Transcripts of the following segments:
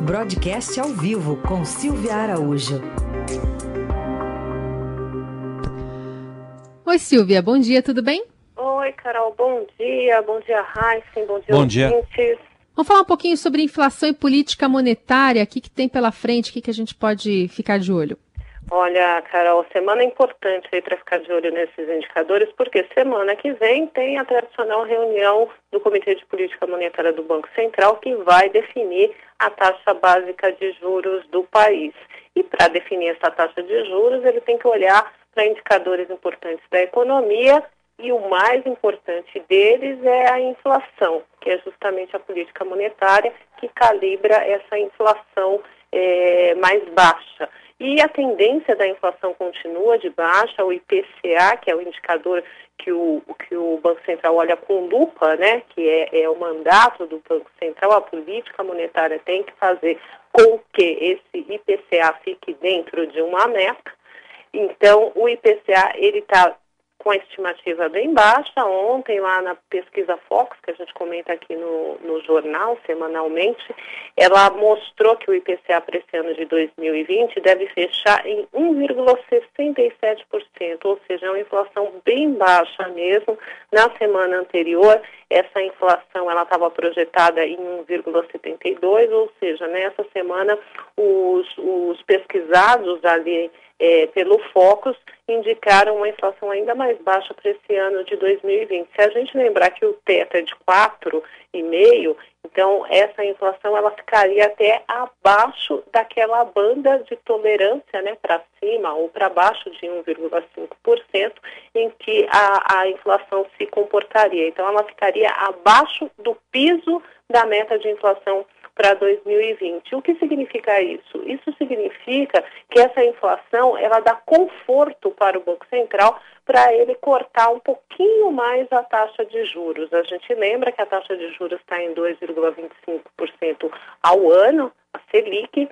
Broadcast ao vivo com Silvia Araújo. Oi, Silvia, bom dia, tudo bem? Oi, Carol, bom dia. Bom dia, Heisen, bom dia, Bom dia. Vamos falar um pouquinho sobre inflação e política monetária. O que, que tem pela frente? O que, que a gente pode ficar de olho? Olha, Carol, semana importante aí para ficar de olho nesses indicadores, porque semana que vem tem a tradicional reunião do Comitê de Política Monetária do Banco Central, que vai definir a taxa básica de juros do país. E para definir essa taxa de juros, ele tem que olhar para indicadores importantes da economia e o mais importante deles é a inflação, que é justamente a política monetária que calibra essa inflação eh, mais baixa. E a tendência da inflação continua de baixa, o IPCA, que é o indicador que o, que o Banco Central olha com lupa, né, que é, é o mandato do Banco Central, a política monetária tem que fazer com que esse IPCA fique dentro de uma meta. Então, o IPCA, ele está com a estimativa bem baixa. Ontem, lá na pesquisa Fox, que a gente comenta aqui no, no jornal semanalmente, ela mostrou que o IPCA para esse ano de 2020 deve fechar em 1,67%, ou seja, é uma inflação bem baixa mesmo. Na semana anterior, essa inflação ela estava projetada em 1,72%, ou seja, nessa semana os, os pesquisados ali é, pelo Focus indicaram uma inflação ainda mais baixa para esse ano de 2020. Se a gente lembrar que o teto é de 4,5, então essa inflação ela ficaria até abaixo daquela banda de tolerância, né, para cima ou para baixo de 1,5%, em que a, a inflação se comportaria. Então ela ficaria abaixo do piso da meta de inflação para 2020. O que significa isso? Isso significa que essa inflação ela dá conforto para o Banco Central para ele cortar um pouquinho mais a taxa de juros. A gente lembra que a taxa de juros está em 2,25% ao ano, a Selic,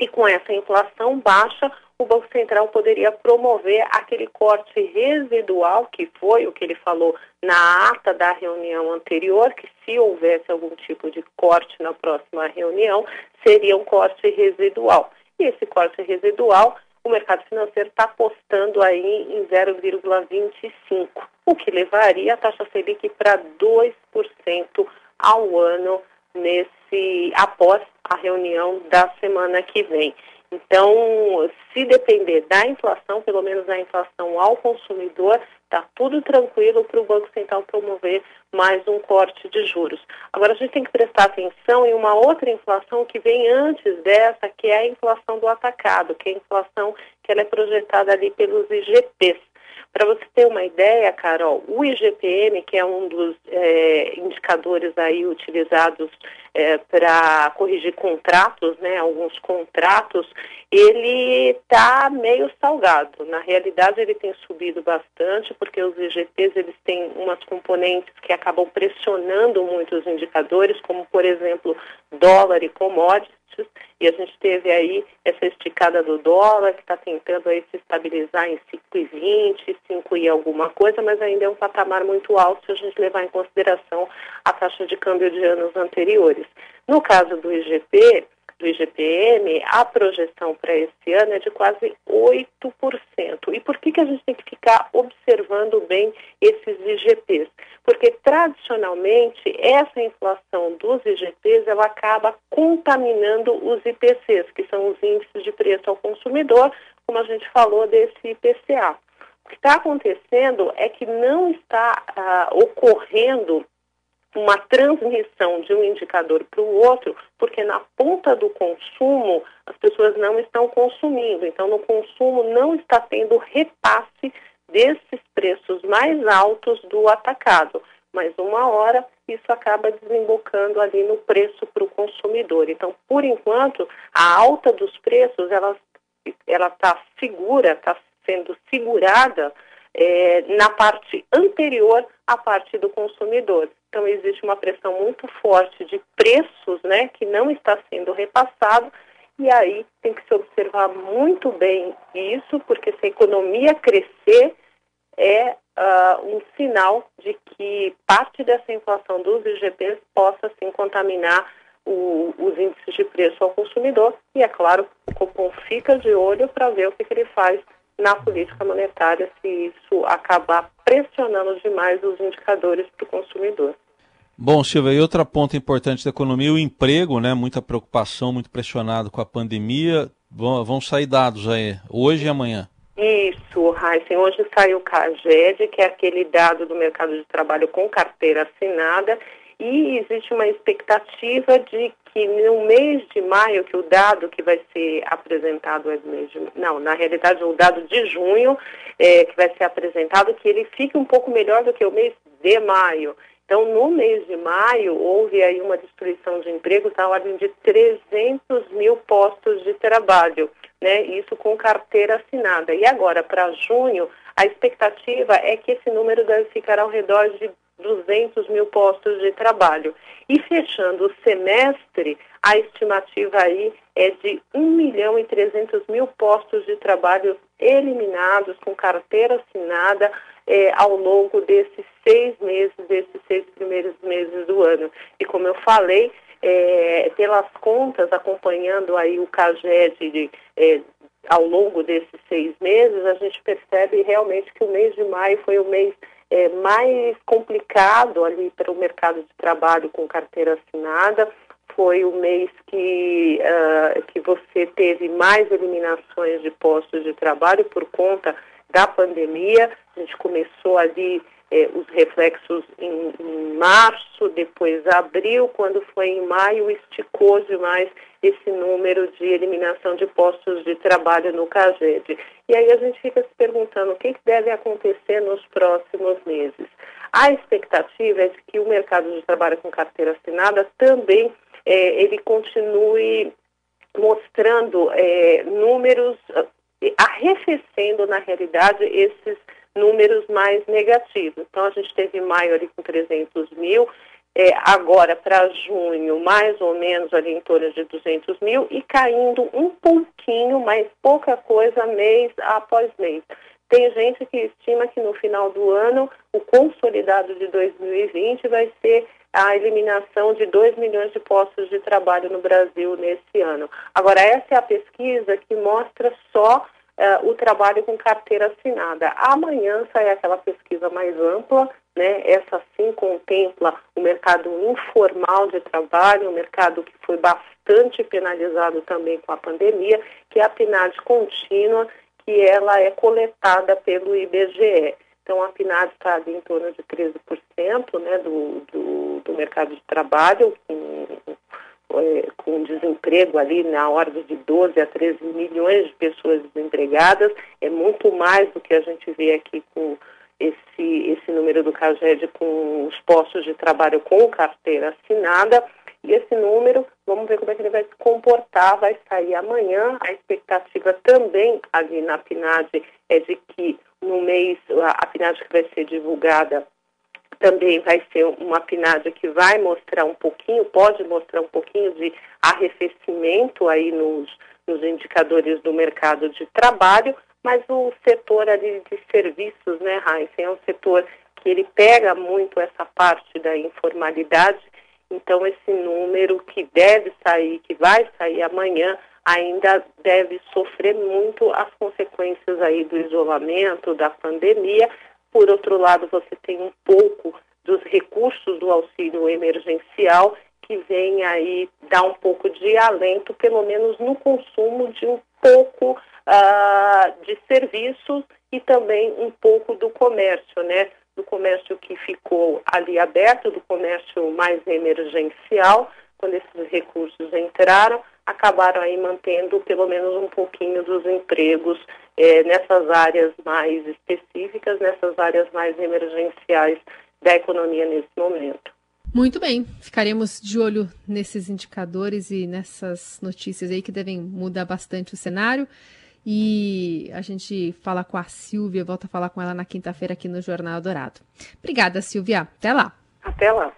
e com essa inflação baixa, o Banco Central poderia promover aquele corte residual, que foi o que ele falou na ata da reunião anterior, que se houvesse algum tipo de corte na próxima reunião, seria um corte residual. E esse corte residual, o mercado financeiro está apostando aí em 0,25, o que levaria a taxa Selic para 2% ao ano nesse após a reunião da semana que vem. Então, se depender da inflação, pelo menos a inflação ao consumidor, está tudo tranquilo para o Banco Central promover mais um corte de juros. Agora, a gente tem que prestar atenção em uma outra inflação que vem antes dessa, que é a inflação do atacado, que é a inflação que ela é projetada ali pelos IGPs. Para você ter uma ideia, Carol, o IGPM, que é um dos é, indicadores aí utilizados é, para corrigir contratos, né, alguns contratos, ele está meio salgado. Na realidade, ele tem subido bastante, porque os IGPs eles têm umas componentes que acabam pressionando muito os indicadores, como, por exemplo, dólar e commodities, e a gente teve aí essa esticada do dólar, que está tentando aí se estabilizar em 5,20, 5 e alguma coisa, mas ainda é um patamar muito alto se a gente levar em consideração a taxa de câmbio de anos anteriores. No caso do IGP, do IGPM, a projeção para esse ano é de quase 8%. E por que, que a gente tem que ficar observando bem esses IGPs? Porque tradicionalmente essa inflação dos IGPs ela acaba contaminando os IPCs, que são os índices de preço ao consumidor, como a gente falou desse IPCA. O que está acontecendo é que não está ah, ocorrendo uma transmissão de um indicador para o outro, porque na ponta do consumo as pessoas não estão consumindo. Então, no consumo não está tendo repasse desses preços mais altos do atacado. Mas uma hora isso acaba desembocando ali no preço para o consumidor. Então, por enquanto, a alta dos preços ela ela está segura, está sendo segurada é, na parte anterior à parte do consumidor. Então, existe uma pressão muito forte de preços, né, que não está sendo repassado, e aí tem que se observar muito bem isso, porque se a economia crescer, é uh, um sinal de que parte dessa inflação dos IGPs possa, sim, contaminar o, os índices de preço ao consumidor. E, é claro, o Copom fica de olho para ver o que, que ele faz na política monetária se isso acabar pressionando demais os indicadores para o consumidor. Bom, Silvia, e outro ponto importante da economia, o emprego, né? Muita preocupação, muito pressionado com a pandemia. Vão, vão sair dados aí, hoje e amanhã. Isso, Heisen. Hoje saiu o CAGED, que é aquele dado do mercado de trabalho com carteira assinada, e existe uma expectativa de que no mês de maio, que o dado que vai ser apresentado é mês de não, na realidade o dado de junho é, que vai ser apresentado, que ele fique um pouco melhor do que o mês de maio. Então, no mês de maio, houve aí uma destruição de empregos na ordem de 300 mil postos de trabalho, né? Isso com carteira assinada. E agora, para junho, a expectativa é que esse número deve ficar ao redor de 200 mil postos de trabalho. E fechando o semestre, a estimativa aí é de 1 milhão e 300 mil postos de trabalho eliminados com carteira assinada é, ao longo desses seis meses, desses seis primeiros meses do ano. E como eu falei, é, pelas contas, acompanhando aí o CAGED de, é, ao longo desses seis meses, a gente percebe realmente que o mês de maio foi o mês é, mais complicado ali para o mercado de trabalho com carteira assinada. Foi o mês que, uh, que você teve mais eliminações de postos de trabalho por conta da pandemia. A gente começou ali é, os reflexos em, em, março, depois abril, quando foi em maio, esticou demais esse número de eliminação de postos de trabalho no CAGED. E aí a gente fica se perguntando o que, que deve acontecer nos próximos meses. A expectativa é de que o mercado de trabalho com carteira assinada também é, ele continue mostrando é, números arrefecendo, na realidade, esses números mais negativos. Então, a gente teve maio ali com 300 mil, é, agora para junho, mais ou menos ali em torno de 200 mil, e caindo um pouquinho, mas pouca coisa, mês após mês. Tem gente que estima que no final do ano, o consolidado de 2020 vai ser a eliminação de 2 milhões de postos de trabalho no Brasil nesse ano. Agora, essa é a pesquisa que mostra só uh, o trabalho com carteira assinada. Amanhã sai aquela pesquisa mais ampla, né? essa sim contempla o mercado informal de trabalho, um mercado que foi bastante penalizado também com a pandemia, que é a PNAD contínua, que ela é coletada pelo IBGE. Então, a PNAD está em torno de 13% né, do, do, do mercado de trabalho, com, é, com desemprego ali na ordem de 12 a 13 milhões de pessoas desempregadas. É muito mais do que a gente vê aqui com esse, esse número do CAGED com os postos de trabalho com carteira assinada. E esse número, vamos ver como é que ele vai se comportar, vai sair amanhã. A expectativa também ali na PNAD é de que no mês, a, PNAD que vai ser divulgada também vai ser uma PNAD que vai mostrar um pouquinho, pode mostrar um pouquinho de arrefecimento aí nos, nos indicadores do mercado de trabalho, mas o setor ali de serviços, né, Heinzen, é um setor que ele pega muito essa parte da informalidade, então esse número que deve sair, que vai sair amanhã, ainda deve sofrer muito as consequências aí do isolamento, da pandemia. Por outro lado, você tem um pouco dos recursos do auxílio emergencial que vem aí dar um pouco de alento, pelo menos no consumo de um pouco uh, de serviços e também um pouco do comércio, né? Do comércio que ficou ali aberto, do comércio mais emergencial, quando esses recursos entraram, acabaram aí mantendo pelo menos um pouquinho dos empregos eh, nessas áreas mais específicas, nessas áreas mais emergenciais da economia nesse momento. Muito bem, ficaremos de olho nesses indicadores e nessas notícias aí que devem mudar bastante o cenário. E a gente fala com a Silvia, volta a falar com ela na quinta-feira aqui no Jornal Dourado. Obrigada, Silvia. Até lá. Até lá.